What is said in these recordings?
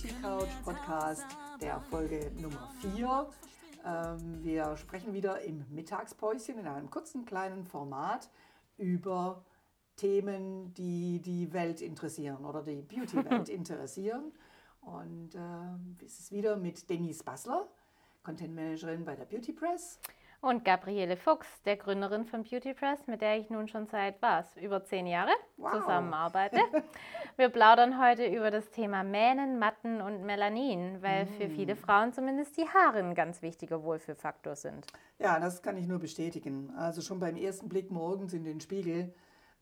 Beauty Couch Podcast der Folge Nummer 4. Ähm, wir sprechen wieder im Mittagspäuschen in einem kurzen kleinen Format über Themen, die die Welt interessieren oder die Beauty-Welt interessieren. Und äh, es ist wieder mit Denise Bassler, Content Managerin bei der Beauty Press. Und Gabriele Fuchs, der Gründerin von Beauty Press, mit der ich nun schon seit was, über zehn Jahre wow. zusammenarbeite. Wir plaudern heute über das Thema Mähnen, Matten und Melanin, weil mm. für viele Frauen zumindest die Haare ein ganz wichtiger Wohlfühlfaktor sind. Ja, das kann ich nur bestätigen. Also schon beim ersten Blick morgens in den Spiegel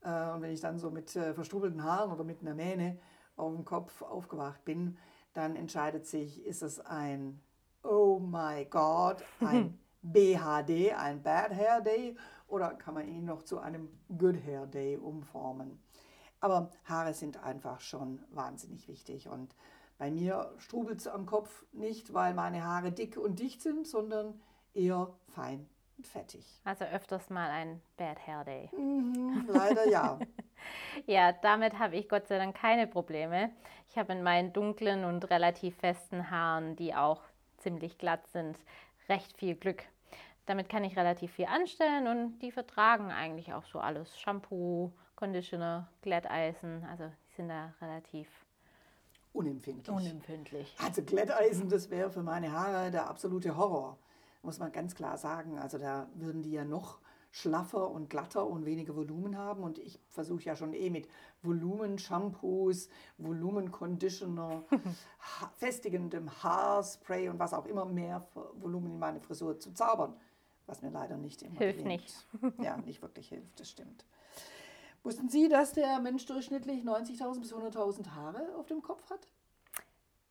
äh, und wenn ich dann so mit äh, verstrubelten Haaren oder mit einer Mähne auf dem Kopf aufgewacht bin, dann entscheidet sich, ist es ein Oh my God, ein BHD, ein Bad Hair Day, oder kann man ihn noch zu einem Good Hair Day umformen. Aber Haare sind einfach schon wahnsinnig wichtig und bei mir strubelt es am Kopf nicht, weil meine Haare dick und dicht sind, sondern eher fein und fettig. Also öfters mal ein Bad Hair Day. Mhm, leider ja. ja, damit habe ich Gott sei Dank keine Probleme. Ich habe in meinen dunklen und relativ festen Haaren, die auch ziemlich glatt sind, recht viel Glück. Damit kann ich relativ viel anstellen und die vertragen eigentlich auch so alles. Shampoo, Conditioner, Glätteisen, also die sind da relativ unempfindlich. unempfindlich. Also Glätteisen, das wäre für meine Haare der absolute Horror, muss man ganz klar sagen. Also da würden die ja noch schlaffer und glatter und weniger Volumen haben. Und ich versuche ja schon eh mit Volumen-Shampoos, Volumen-Conditioner, festigendem Haarspray und was auch immer mehr Volumen in meine Frisur zu zaubern. Was mir leider nicht immer hilft. Hilft nicht. ja, nicht wirklich hilft, das stimmt. Wussten Sie, dass der Mensch durchschnittlich 90.000 bis 100.000 Haare auf dem Kopf hat?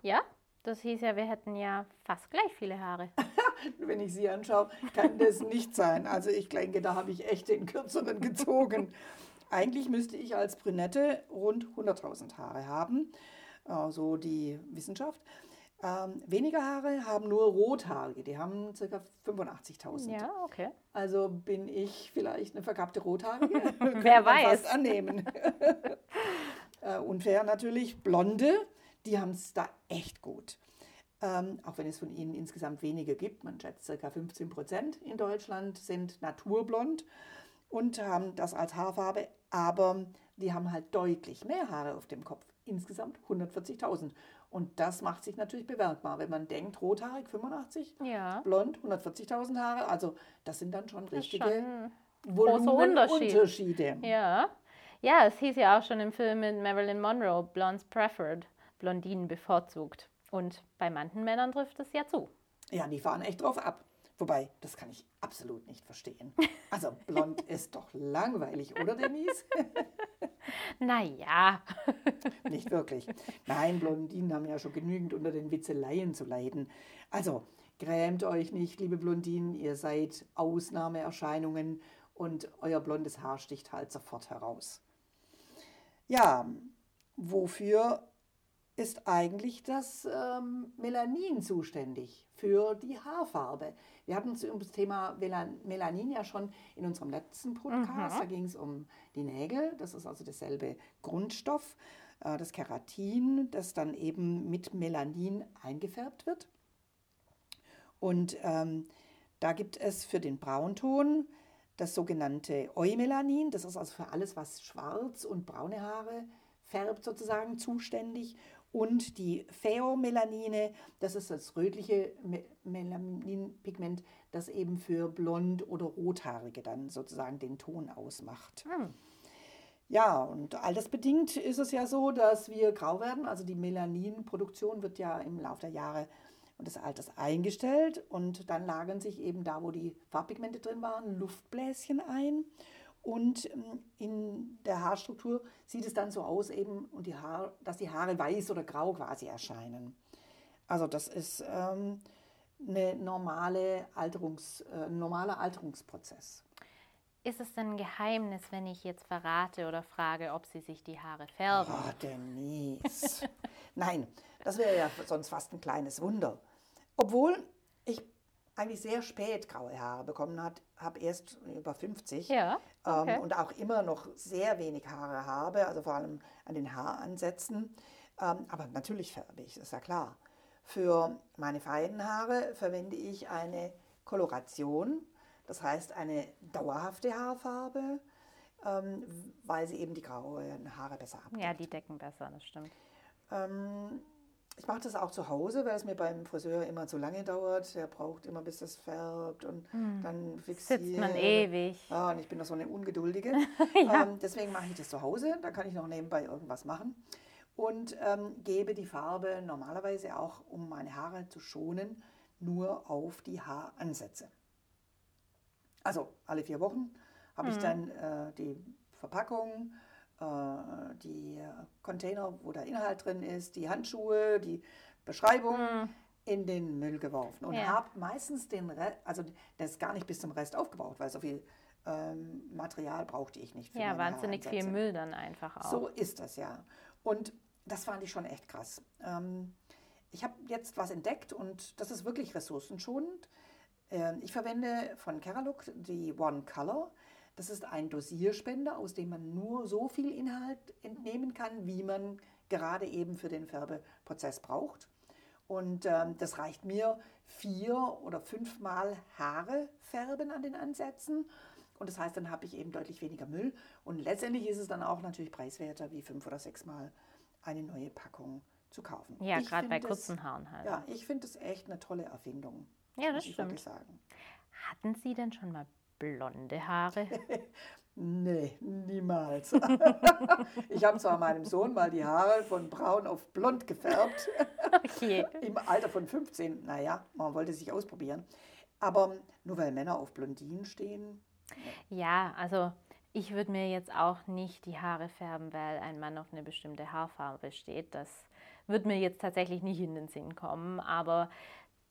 Ja, das hieß ja, wir hätten ja fast gleich viele Haare. Wenn ich Sie anschaue, kann das nicht sein. Also ich denke, da habe ich echt den kürzeren gezogen. Eigentlich müsste ich als Brünette rund 100.000 Haare haben, so also die Wissenschaft. Ähm, weniger Haare haben nur Rothaarige, die haben ca. 85.000. Ja, okay. Also bin ich vielleicht eine verkappte Rothaarige. Wer weiß. Fast annehmen. äh, unfair natürlich. Blonde, die haben es da echt gut. Ähm, auch wenn es von ihnen insgesamt wenige gibt, man schätzt ca. 15 Prozent in Deutschland sind naturblond und haben das als Haarfarbe, aber die haben halt deutlich mehr Haare auf dem Kopf. Insgesamt 140.000. Und das macht sich natürlich bemerkbar, wenn man denkt, rothaarig 85, ja. blond 140.000 Haare. Also das sind dann schon richtige Volumenunterschiede. Ja. ja, es hieß ja auch schon im Film mit Marilyn Monroe, Blondes Preferred, Blondinen bevorzugt. Und bei manchen Männern trifft es ja zu. Ja, die fahren echt drauf ab. Wobei, das kann ich absolut nicht verstehen. Also blond ist doch langweilig, oder Denise? naja. nicht wirklich. Nein, Blondinen haben ja schon genügend unter den Witzeleien zu leiden. Also grämt euch nicht, liebe Blondinen, ihr seid Ausnahmeerscheinungen und euer blondes Haar sticht halt sofort heraus. Ja, wofür ist eigentlich das ähm, Melanin zuständig für die Haarfarbe. Wir hatten uns um das Thema Melanin ja schon in unserem letzten Podcast. Mhm. Da ging es um die Nägel. Das ist also derselbe Grundstoff, äh, das Keratin, das dann eben mit Melanin eingefärbt wird. Und ähm, da gibt es für den Braunton das sogenannte Eumelanin. Das ist also für alles, was schwarz und braune Haare färbt, sozusagen zuständig und die Pheomelanine, das ist das rötliche Melaninpigment, das eben für blond oder rothaarige dann sozusagen den Ton ausmacht. Hm. Ja, und all das bedingt ist es ja so, dass wir grau werden. Also die Melaninproduktion wird ja im Laufe der Jahre und des Alters eingestellt und dann lagern sich eben da, wo die Farbpigmente drin waren, Luftbläschen ein. Und ähm, in der Haarstruktur sieht es dann so aus, eben, und die Haar, dass die Haare weiß oder grau quasi erscheinen. Also das ist ähm, eine normale Alterungs, äh, ein normaler Alterungsprozess. Ist es denn ein Geheimnis, wenn ich jetzt verrate oder frage, ob sie sich die Haare färben? Oh, Denise. Nein, das wäre ja sonst fast ein kleines Wunder. Obwohl, ich eigentlich sehr spät graue Haare bekommen hat, habe erst über 50 Ja, okay. ähm, und auch immer noch sehr wenig Haare habe, also vor allem an den Haaransätzen. Ähm, aber natürlich färbe ich, ist ja klar. Für meine feinen Haare verwende ich eine Koloration, das heißt eine dauerhafte Haarfarbe, ähm, weil sie eben die grauen Haare besser abdeckt. Ja, die decken besser, das stimmt. Ähm, ich mache das auch zu Hause, weil es mir beim Friseur immer zu lange dauert. Der braucht immer, bis das färbt und dann fixiert. Hm. Sitzt man ewig. Ja, und ich bin doch so eine Ungeduldige. Ja. ähm, deswegen mache ich das zu Hause. Da kann ich noch nebenbei irgendwas machen. Und ähm, gebe die Farbe normalerweise auch, um meine Haare zu schonen, nur auf die Haaransätze. Also alle vier Wochen habe Mhm. ich dann äh, die Verpackung, die Container, wo der Inhalt drin ist, die Handschuhe, die Beschreibung in den Müll geworfen und. Ja. habe meistens den Rest, also das ist gar nicht bis zum Rest aufgebraucht, weil so viel ähm, Material brauchte ich nicht Ja, wahnsinnig viel. Müll dann einfach auch. So ist das ja. Und das fand ich schon echt krass. Ähm, ich habe jetzt was entdeckt und das ist wirklich ressourcenschonend. Ähm, ich verwende von Keralook die One Color. Das ist ein Dosierspender, aus dem man nur so viel Inhalt entnehmen kann, wie man gerade eben für den Färbeprozess braucht. Und ähm, das reicht mir vier oder fünfmal Haare färben an den Ansätzen. Und das heißt, dann habe ich eben deutlich weniger Müll. Und letztendlich ist es dann auch natürlich preiswerter, wie fünf oder sechsmal eine neue Packung zu kaufen. ja, gerade bei kurzen Haaren halt. Ja, ich finde das echt eine tolle Erfindung. Ja, das muss ich wirklich stimmt. sagen. Hatten Sie denn schon mal blonde Haare? Nee, niemals. ich habe zwar meinem Sohn mal die Haare von braun auf blond gefärbt. Okay. Im Alter von 15, naja, man wollte sich ausprobieren. Aber nur weil Männer auf Blondinen stehen, Ja, also ich würde mir jetzt auch nicht die Haare färben, weil ein Mann auf eine bestimmte Haarfarbe steht. Das würde mir jetzt tatsächlich nicht in den Sinn kommen. Aber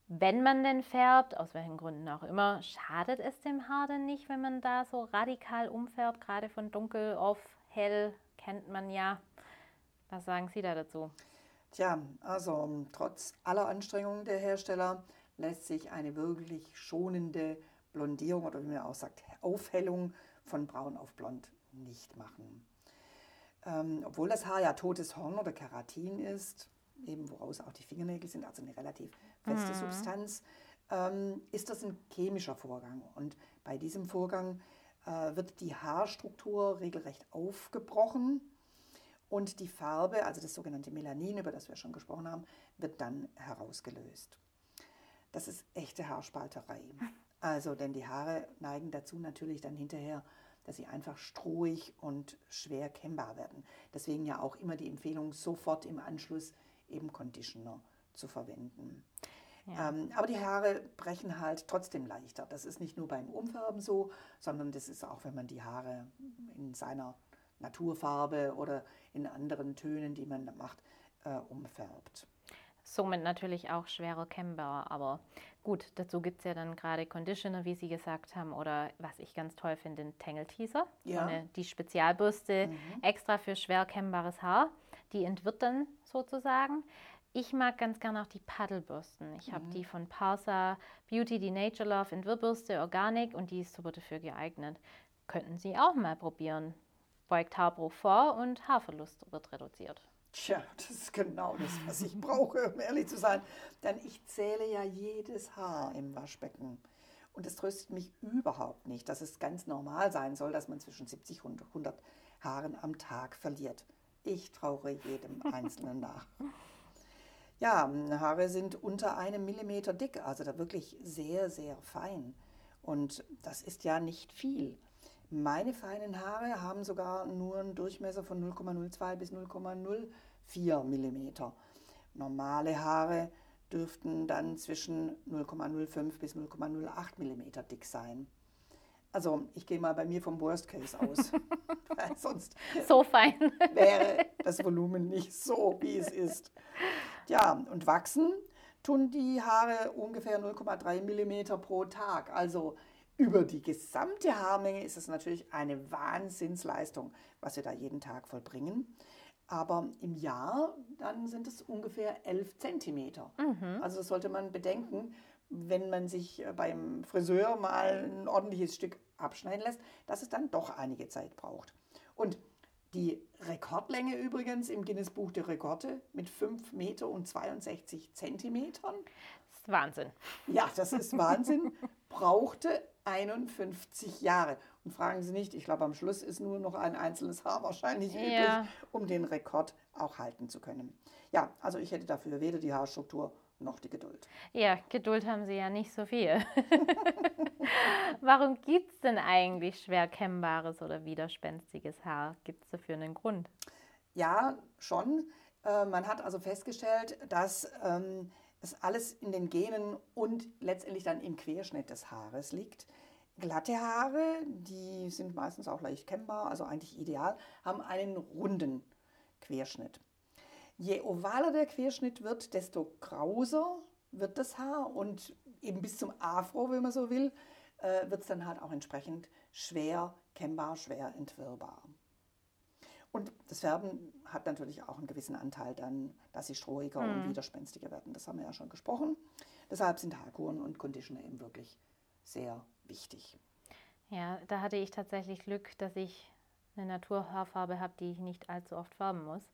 wenn man denn färbt, aus welchen Gründen auch immer, schadet es dem Haar denn nicht, wenn man da so radikal umfärbt, gerade von dunkel auf hell, kennt man ja. Was sagen Sie da dazu? Tja, also um, trotz aller Anstrengungen der Hersteller lässt sich eine wirklich schonende Blondierung oder wie man auch sagt, Aufhellung von braun auf blond nicht machen. Ähm, obwohl das Haar ja totes Horn oder Keratin ist, eben woraus auch die Fingernägel sind, also eine relativ feste Substanz, ähm, ist das ein chemischer Vorgang. Und bei diesem Vorgang äh, wird die Haarstruktur regelrecht aufgebrochen. Und die Farbe, also das sogenannte Melanin, über das wir schon gesprochen haben, wird dann herausgelöst. Das ist echte Haarspalterei. Also, denn die Haare neigen dazu natürlich dann hinterher, dass sie einfach strohig und schwer kennbar werden. Deswegen ja auch immer die Empfehlung, sofort im Anschluss eben Conditioner zu verwenden. Ähm, aber die Haare brechen halt trotzdem leichter. Das ist nicht nur beim Umfärben so, sondern das ist auch, wenn man die Haare in seiner Naturfarbe oder in anderen Tönen, die man macht, äh, umfärbt. Somit natürlich auch schwerer kennbar. Aber gut, dazu gibt es ja dann gerade Conditioner, wie Sie gesagt haben, oder was ich ganz toll finde, den Tangle Teaser. Ja. So eine, die Spezialbürste extra für schwer kennbares Haar. Die entwirrt dann sozusagen. Ich mag ganz gerne auch die Paddelbürsten. Ich habe die von Parsa Beauty, die Nature Love Entwirrbürste Organic und die ist super dafür geeignet. Könnten Sie auch mal probieren. Beugt Haarbruch vor und Haarverlust wird reduziert. Tja, das ist genau das, was ich brauche, um ehrlich zu sein. Denn ich zähle ja jedes Haar im Waschbecken. Und es tröstet mich überhaupt nicht, dass es ganz normal sein soll, dass man zwischen 70 und 100 Haaren am Tag verliert. Ich trauere jedem Einzelnen nach. Ja, Haare sind unter einem Millimeter dick, also da wirklich sehr, sehr fein. Und das ist ja nicht viel. Meine feinen Haare haben sogar nur einen Durchmesser von 0,02 bis 0,04 Millimeter. Normale Haare dürften dann zwischen 0,05 bis 0,08 Millimeter dick sein. Also ich gehe mal bei mir vom Worst Case aus, weil sonst So fein. wäre das Volumen nicht so, wie es ist. Ja, und wachsen tun die Haare ungefähr 0,3 mm pro Tag. Also über die gesamte Haarmenge ist es natürlich eine Wahnsinnsleistung, was wir da jeden Tag vollbringen. Aber im Jahr dann sind es ungefähr 11 Zentimeter. Also das sollte man bedenken wenn man sich äh, beim Friseur mal ein ordentliches Stück abschneiden lässt, dass es dann doch einige Zeit braucht. Und die Rekordlänge übrigens im Guinness Buch der Rekorde mit 5 Meter und 62 Zentimetern. Das ist Wahnsinn. Ja, das ist Wahnsinn. brauchte 51 Jahre. Und fragen Sie nicht, ich glaube, am Schluss ist nur noch ein einzelnes Haar wahrscheinlich Ja. übrig, um den Rekord auch halten zu können. Ja, also ich hätte dafür weder die Haarstruktur noch die Geduld. Ja, Geduld haben sie ja nicht so viel. Warum gibt es denn eigentlich schwer kennbares oder widerspenstiges Haar? Gibt es dafür einen Grund? Ja, schon. Äh, Man hat also festgestellt, dass ähm, es alles in den Genen und letztendlich dann im Querschnitt des Haares liegt. Glatte Haare, die sind meistens auch leicht kennbar, also eigentlich ideal, haben einen runden Querschnitt. Je ovaler der Querschnitt wird, desto krauser wird das Haar und eben bis zum Afro, wenn man so will, äh, wird es dann halt auch entsprechend schwer kennbar, schwer entwirrbar. Und das Färben hat natürlich auch einen gewissen Anteil dann, dass sie strohiger und widerspenstiger werden. Das haben wir ja schon gesprochen. Deshalb sind Haarkuren und Conditioner eben wirklich sehr wichtig. Ja, da hatte ich tatsächlich Glück, dass ich eine Naturhaarfarbe habe, die ich nicht allzu oft färben muss.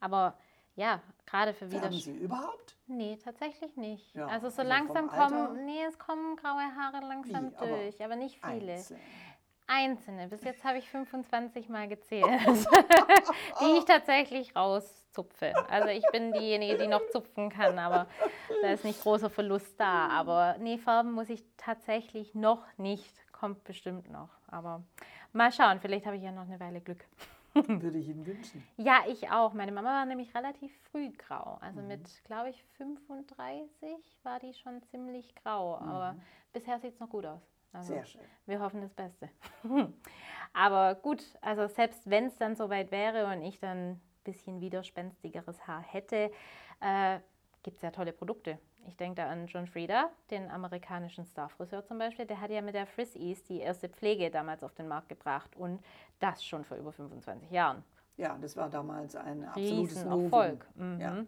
Aber ja, gerade für Färben Widers Sie überhaupt? Nee, tatsächlich nicht. Ja, also so also langsam kommen, nee, es kommen graue Haare langsam Wie, aber durch, aber nicht viele. Einzeln. Einzelne. Bis jetzt habe ich 25 Mal gezählt, die ich tatsächlich rauszupfe. Also ich bin diejenige, die noch zupfen kann, aber da ist nicht großer Verlust da. Aber nee, Farben muss ich tatsächlich noch nicht. Kommt bestimmt noch. Aber mal schauen, vielleicht habe ich ja noch eine Weile Glück. Würde ich Ihnen wünschen. Ja, ich auch. Meine Mama war nämlich relativ früh grau. Also Mhm. mit, glaube ich, 35 war die schon ziemlich grau. Aber bisher sieht es noch gut aus. Also Mhm. Sehr schön. wir hoffen das Beste. Aber gut, also selbst wenn es dann soweit wäre und ich dann ein bisschen widerspenstigeres Haar hätte, äh, gibt es ja tolle Produkte. Ich denke da an John Frieda, den amerikanischen Starfriseur zum Beispiel. Der hat ja mit der Frizz Ease die erste Pflege damals auf den Markt gebracht und das schon vor über 25 Jahren. Ja, das war damals ein absolutes. Novum. Mhm. Ja.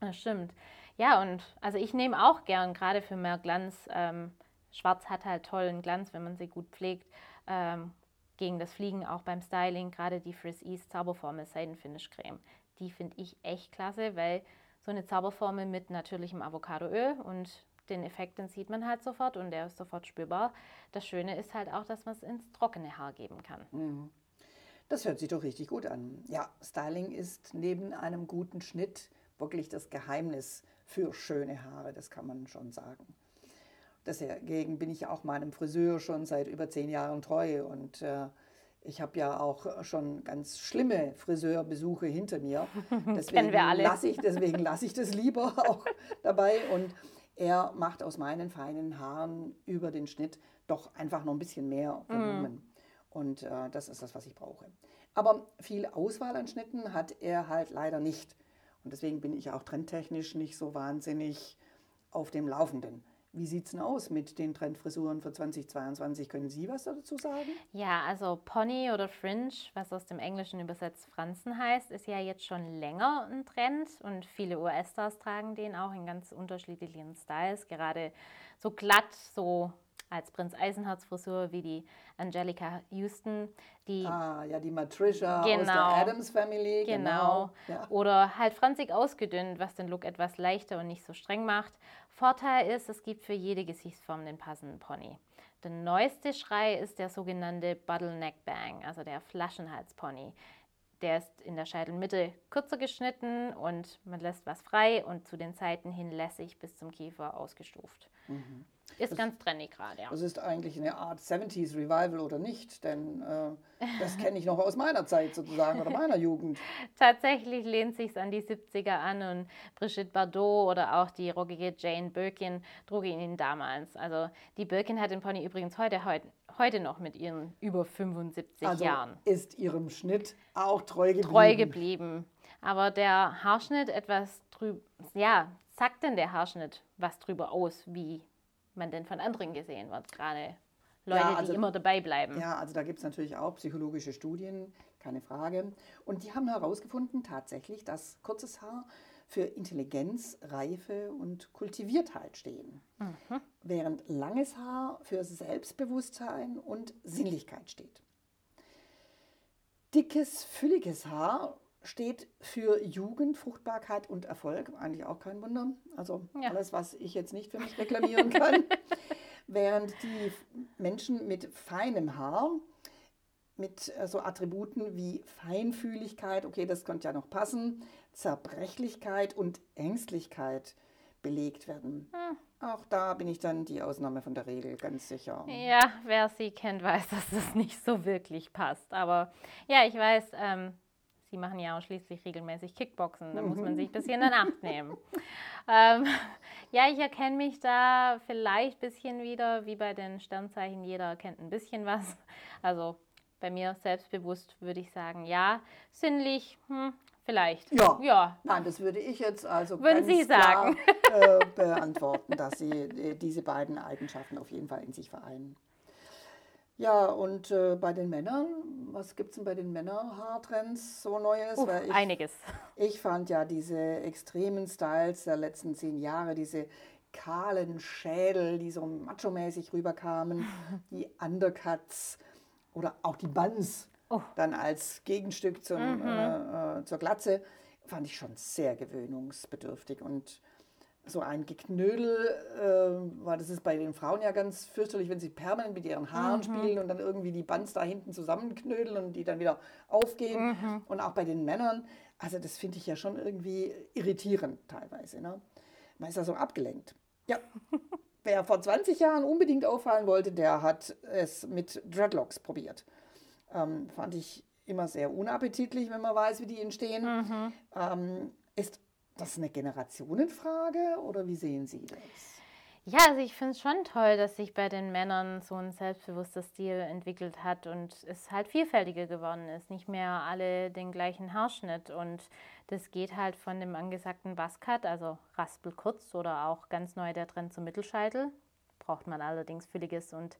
Das stimmt. Ja, und also ich nehme auch gern, gerade für mehr Glanz. Ähm, Schwarz hat halt tollen Glanz, wenn man sie gut pflegt. Ähm, gegen das Fliegen auch beim Styling, gerade die Frizz Ease Zauberformel Seidenfinish Creme. Die finde ich echt klasse, weil so eine Zauberformel mit natürlichem Avocadoöl und den Effekt, den sieht man halt sofort und der ist sofort spürbar. Das Schöne ist halt auch, dass man es ins trockene Haar geben kann. Das hört sich doch richtig gut an. Ja, Styling ist neben einem guten Schnitt wirklich das Geheimnis für schöne Haare, das kann man schon sagen. Deswegen bin ich auch meinem Friseur schon seit über zehn Jahren treu und äh, ich habe ja auch schon ganz schlimme Friseurbesuche hinter mir. Deswegen wir alle. lasse ich, deswegen lasse ich das lieber auch dabei und er macht aus meinen feinen Haaren über den Schnitt doch einfach noch ein bisschen mehr Volumen. Und äh, das ist das, was ich brauche. Aber viel Auswahl an Schnitten hat er halt leider nicht. Und deswegen bin ich auch trendtechnisch nicht so wahnsinnig auf dem Laufenden. Wie sieht es denn aus mit den Trendfrisuren für 2022? Können Sie was dazu sagen? Ja, also Pony oder Fringe, was aus dem Englischen übersetzt Franzen heißt, ist ja jetzt schon länger ein Trend und viele US-Stars tragen den auch in ganz unterschiedlichen Styles. Gerade so glatt, so als Prinz Eisenherz Frisur wie die Angelica Houston, die Ah, ja, die Matricia aus der Genau. Adams Family. Genau. Ja. Oder halt franzig ausgedünnt, was den Look etwas leichter und nicht so streng macht. Vorteil ist, es gibt für jede Gesichtsform den passenden Pony. Der neueste Schrei ist der sogenannte Bottleneck Bang, also der Flaschenhalspony. Der ist in der Scheitelmitte kürzer geschnitten und man lässt was frei und zu den Seiten hin lässig bis zum Kiefer ausgestuft. Ist ganz trendy gerade, ja. Das ist eigentlich eine Art 70s Revival oder nicht, denn äh, das kenne ich noch aus meiner Zeit sozusagen oder meiner Jugend. Tatsächlich lehnt sich's an die 70er an und Brigitte Bardot oder auch die rockige Jane Birkin trug ihn damals. Also die Birkin hat den Pony übrigens heute, heute, heute noch mit ihren über 75 Also Jahren ist ihrem Schnitt auch treu geblieben. treu geblieben. Aber der Haarschnitt etwas drüber, ja, sagt denn der Haarschnitt was drüber aus, wie man denn von anderen gesehen wird? Gerade Leute, Ja, also- die immer dabei bleiben. Ja, also da gibt es natürlich auch psychologische Studien, keine Frage. Und die haben herausgefunden tatsächlich, dass kurzes Haar für Intelligenz, Reife und Kultiviertheit stehen, mhm. während langes Haar für Selbstbewusstsein und Sinnlichkeit steht. Dickes, fülliges Haar steht für Jugend, Fruchtbarkeit und Erfolg. Eigentlich auch kein Wunder. Also ja. alles, was ich jetzt nicht für mich reklamieren kann. Während die Menschen mit feinem Haar, mit äh, so Attributen wie Feinfühligkeit, okay, das könnte ja noch passen, Zerbrechlichkeit und Ängstlichkeit belegt werden. Hm. Auch da bin ich dann die Ausnahme von der Regel, ganz sicher. Ja, wer sie kennt, weiß, dass das nicht so wirklich passt. Aber ja, ich weiß, ähm, Sie machen ja auch schließlich regelmäßig Kickboxen, da muss man sich ein bisschen in Acht nehmen. ähm, ja, ich erkenne mich da vielleicht ein bisschen wieder, wie bei den Sternzeichen, jeder erkennt ein bisschen was. Also bei mir selbstbewusst würde ich sagen, ja. Sinnlich, hm, vielleicht. Ja. ja. Nein, das würde ich jetzt also Würden ganz Sie sagen. Klar, äh, beantworten, dass Sie äh, diese beiden Eigenschaften auf jeden Fall in sich vereinen. Ja, und äh, bei den Männern, was gibt es denn bei den Männerhaartrends so Neues? Uff, ich, einiges. Ich fand ja diese extremen Styles der letzten zehn Jahre, diese kahlen Schädel, die so macho-mäßig rüberkamen, die Undercuts oder auch die Buns oh. dann als Gegenstück zum, mhm. äh, äh, zur Glatze, fand ich schon sehr gewöhnungsbedürftig und so ein Geknödel, äh, weil das ist bei den Frauen ja ganz fürchterlich, wenn sie permanent mit ihren Haaren mhm. spielen und dann irgendwie die Bands da hinten zusammenknödeln und die dann wieder aufgehen. Mhm. Und auch bei den Männern, also das finde ich ja schon irgendwie irritierend teilweise. Ne? Man ist ja so abgelenkt. Ja, wer vor 20 Jahren unbedingt auffallen wollte, der hat es mit Dreadlocks probiert. Ähm, fand ich immer sehr unappetitlich, wenn man weiß, wie die entstehen. Mhm. Ähm, ist das eine Generationenfrage oder wie sehen Sie das? Ja, also ich finde es schon toll, dass sich bei den Männern so ein selbstbewusster Stil entwickelt hat und es halt vielfältiger geworden ist. Nicht mehr alle den gleichen Haarschnitt und das geht halt von dem angesagten Buzzcut, also raspelkurz oder auch ganz neu der Trend zum Mittelscheitel. Braucht man allerdings fülliges und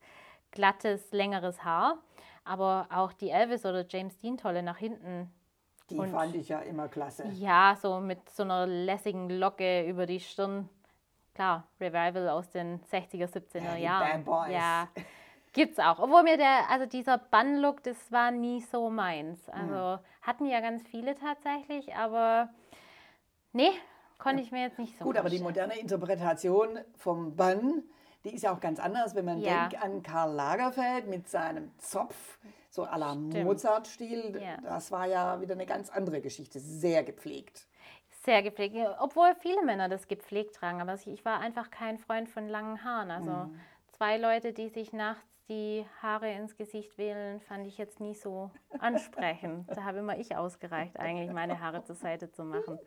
glattes, längeres Haar. Aber auch die Elvis oder James Dean Tolle nach hinten die und, fand ich ja immer klasse. Ja, so mit so einer lässigen Locke über die Stirn. Klar, Revival aus den 60er, 70er ja, Jahren. Bad Boys. Ja, gibt's auch. Obwohl mir der, also dieser Bun-Look, das war nie so meins. Also hm. hatten ja ganz viele tatsächlich, aber nee, konnte ich mir jetzt nicht so Gut, vorstellen. aber die moderne Interpretation vom Bun, die ist ja auch ganz anders, wenn man ja. denkt an Karl Lagerfeld mit seinem Zopf so à la Mozart-Stil. Ja. Das war ja wieder eine ganz andere Geschichte, sehr gepflegt. Sehr gepflegt, obwohl viele Männer das gepflegt tragen, aber ich war einfach kein Freund von langen Haaren. Also mhm. zwei Leute, die sich nachts die Haare ins Gesicht wählen, fand ich jetzt nie so ansprechend. da habe immer ich ausgereicht, eigentlich meine Haare zur Seite zu machen.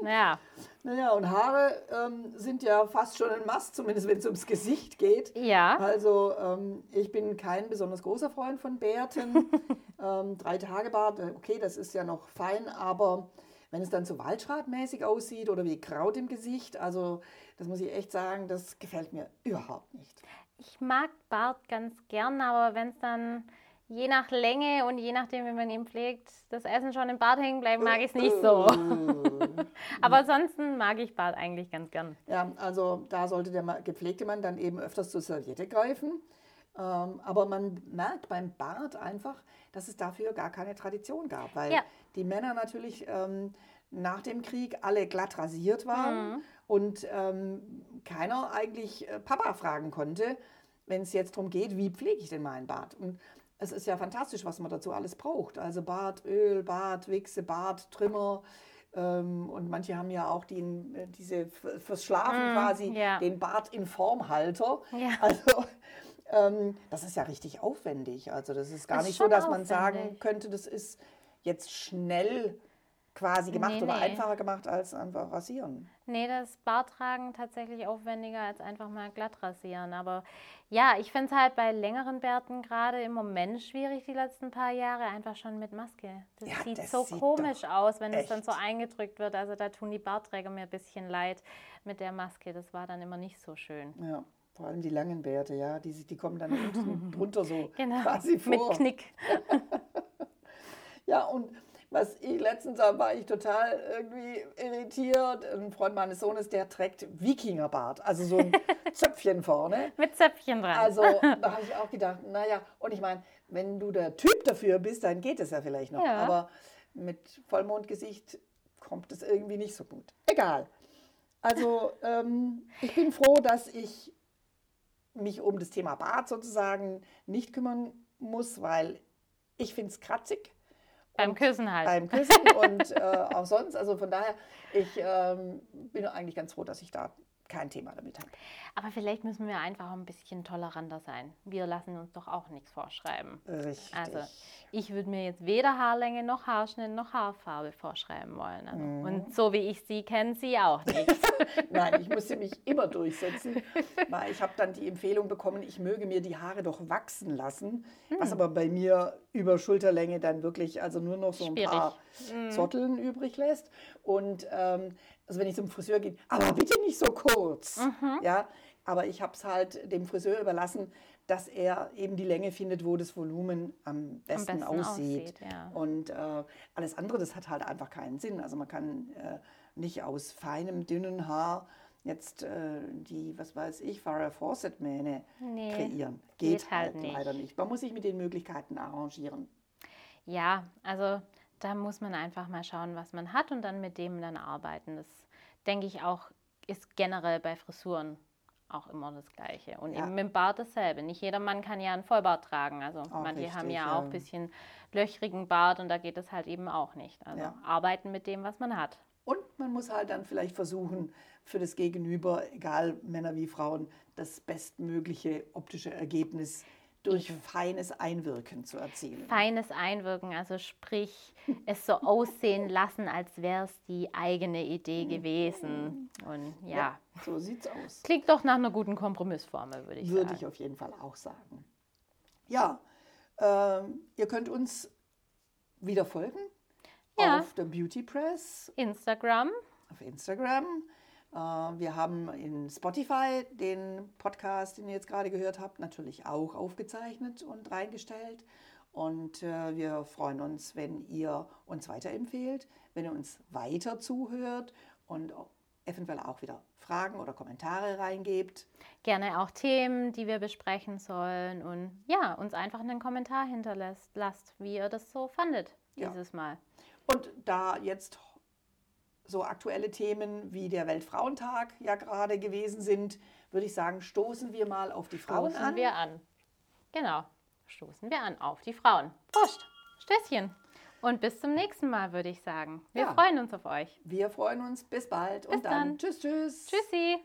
Naja. Naja, und Haare ähm, sind ja fast schon ein Mast, zumindest wenn es ums Gesicht geht. Ja. Also ähm, ich bin kein besonders großer Freund von Bärten. ähm, drei Tage Bart, äh, okay, das ist ja noch fein, aber wenn es dann so waldschratmäßig aussieht oder wie Kraut im Gesicht, also das muss ich echt sagen, das gefällt mir überhaupt nicht. Ich mag Bart ganz gern, aber wenn es dann je nach Länge und je nachdem, wie man ihn pflegt, das Essen schon im Bart hängen bleibt, mag ich es nicht so. Aber ansonsten mag ich Bart eigentlich ganz gern. Ja, also da sollte der gepflegte Mann dann eben öfters zur Serviette greifen. Ähm, aber man merkt beim Bart einfach, dass es dafür gar keine Tradition gab, weil ja. die Männer natürlich ähm, nach dem Krieg alle glatt rasiert waren mhm. und ähm, keiner eigentlich äh, Papa fragen konnte, wenn es jetzt darum geht, wie pflege ich denn meinen Bart? Und es ist ja fantastisch, was man dazu alles braucht. Also Bartöl, Bartwichse, Barttrimmer. Ähm, und manche haben ja auch die, äh, diese fürs Schlafen mm, quasi ja. den Bart in Formhalter. Ja. Also ähm, das ist ja richtig aufwendig. Also das ist gar das nicht so, dass aufwendig. man sagen könnte, das ist jetzt schnell quasi gemacht nee, oder nee. einfacher gemacht als einfach rasieren. Nee, das Bartragen tatsächlich aufwendiger als einfach mal glatt rasieren. Aber ja, ich finde es halt bei längeren Bärten gerade im Moment schwierig, die letzten paar Jahre, einfach schon mit Maske. Das ja, sieht das so sieht komisch aus, wenn es dann so eingedrückt wird. Also da tun die Bartträger mir ein bisschen leid mit der Maske. Das war dann immer nicht so schön. Ja. Vor allem die langen Bärte, ja, die, die kommen dann unten drunter so genau, quasi vor. Mit Knick. ja, und was ich letztens war ich total irgendwie irritiert. Ein Freund meines Sohnes, der trägt Wikingerbart, also so ein Zöpfchen vorne. Mit Zöpfchen dran. Also da habe ich auch gedacht, naja, und ich meine, wenn du der Typ dafür bist, dann geht es ja vielleicht noch. Ja. Aber mit Vollmondgesicht kommt es irgendwie nicht so gut. Egal. Also ähm, ich bin froh, dass ich mich um das Thema Bart sozusagen nicht kümmern muss, weil ich finde es kratzig. Beim Küssen halt. Beim Küssen und äh, auch sonst. Also von daher, ich ähm, bin eigentlich ganz froh, dass ich da kein Thema damit habe. Aber vielleicht müssen wir einfach ein bisschen toleranter sein. Wir lassen uns doch auch nichts vorschreiben. Richtig. Also ich würde mir jetzt weder Haarlänge noch Haarschnitt noch Haarfarbe vorschreiben wollen. Also, Mhm. Und so wie ich sie kenne, sie auch nicht. Nein, ich musste mich immer durchsetzen, weil ich habe dann die Empfehlung bekommen, ich möge mir die Haare doch wachsen lassen, Hm. was aber bei mir über Schulterlänge dann wirklich also nur noch so ein Schwierig. paar Hm. Zotteln übrig lässt. Und ähm, also wenn ich zum Friseur gehe, aber bitte nicht so kurz, Mhm. ja. Aber ich habe es halt dem Friseur überlassen, dass er eben die Länge findet, wo das Volumen am besten, besten aussieht. aussieht, ja. Und äh, alles andere, das hat halt einfach keinen Sinn. Also man kann äh, nicht aus feinem, dünnen Haar jetzt äh, die, was weiß ich, Farrah Fawcett-Mähne Nee, kreieren. geht Geht, halt halt nicht. leider nicht. Man muss sich mit den Möglichkeiten arrangieren. Ja, also da muss man einfach mal schauen, was man hat und dann mit dem dann arbeiten. Das denke ich auch, ist generell bei Frisuren auch immer das Gleiche. Und Ja. eben mit dem Bart dasselbe. Nicht jeder Mann kann ja einen Vollbart tragen. Also Auch manche haben richtig, ja ja. auch ein bisschen löchrigen Bart und da geht es halt eben auch nicht. Also Ja. arbeiten mit dem, was man hat. Und man muss halt dann vielleicht versuchen, für das Gegenüber, egal Männer wie Frauen, das bestmögliche optische Ergebnis durch feines Einwirken zu erzielen. Feines Einwirken, also sprich, es so aussehen lassen, als wäre es die eigene Idee gewesen. Und ja, So sieht's aus. klingt doch nach einer guten Kompromissformel, würde ich Würde sagen. ich auf jeden Fall auch sagen. Ja, ähm, ihr könnt uns wieder folgen Ja. auf der Beauty Press, Instagram, auf Instagram. Äh, wir haben in Spotify den Podcast, den ihr jetzt gerade gehört habt, natürlich auch aufgezeichnet und reingestellt. Und äh, wir freuen uns, wenn ihr uns weiterempfehlt, wenn ihr uns weiter zuhört und eventuell auch wieder Fragen oder Kommentare reingebt. gerne auch Themen, die wir besprechen sollen und ja, uns einfach einen Kommentar hinterlässt, lasst, wie ihr das so fandet Ja. dieses Mal. Und da jetzt so aktuelle Themen wie der Weltfrauentag ja gerade gewesen sind, würde ich sagen, stoßen wir mal auf die Frauen Stoßen an. wir an. Genau, stoßen wir an auf die Frauen. Prost, Stößchen. Und bis zum nächsten Mal, würde ich sagen. Wir Ja. freuen uns auf euch. Wir freuen uns. Bis bald Bis und dann. dann. Tschüss, tschüss. Tschüssi.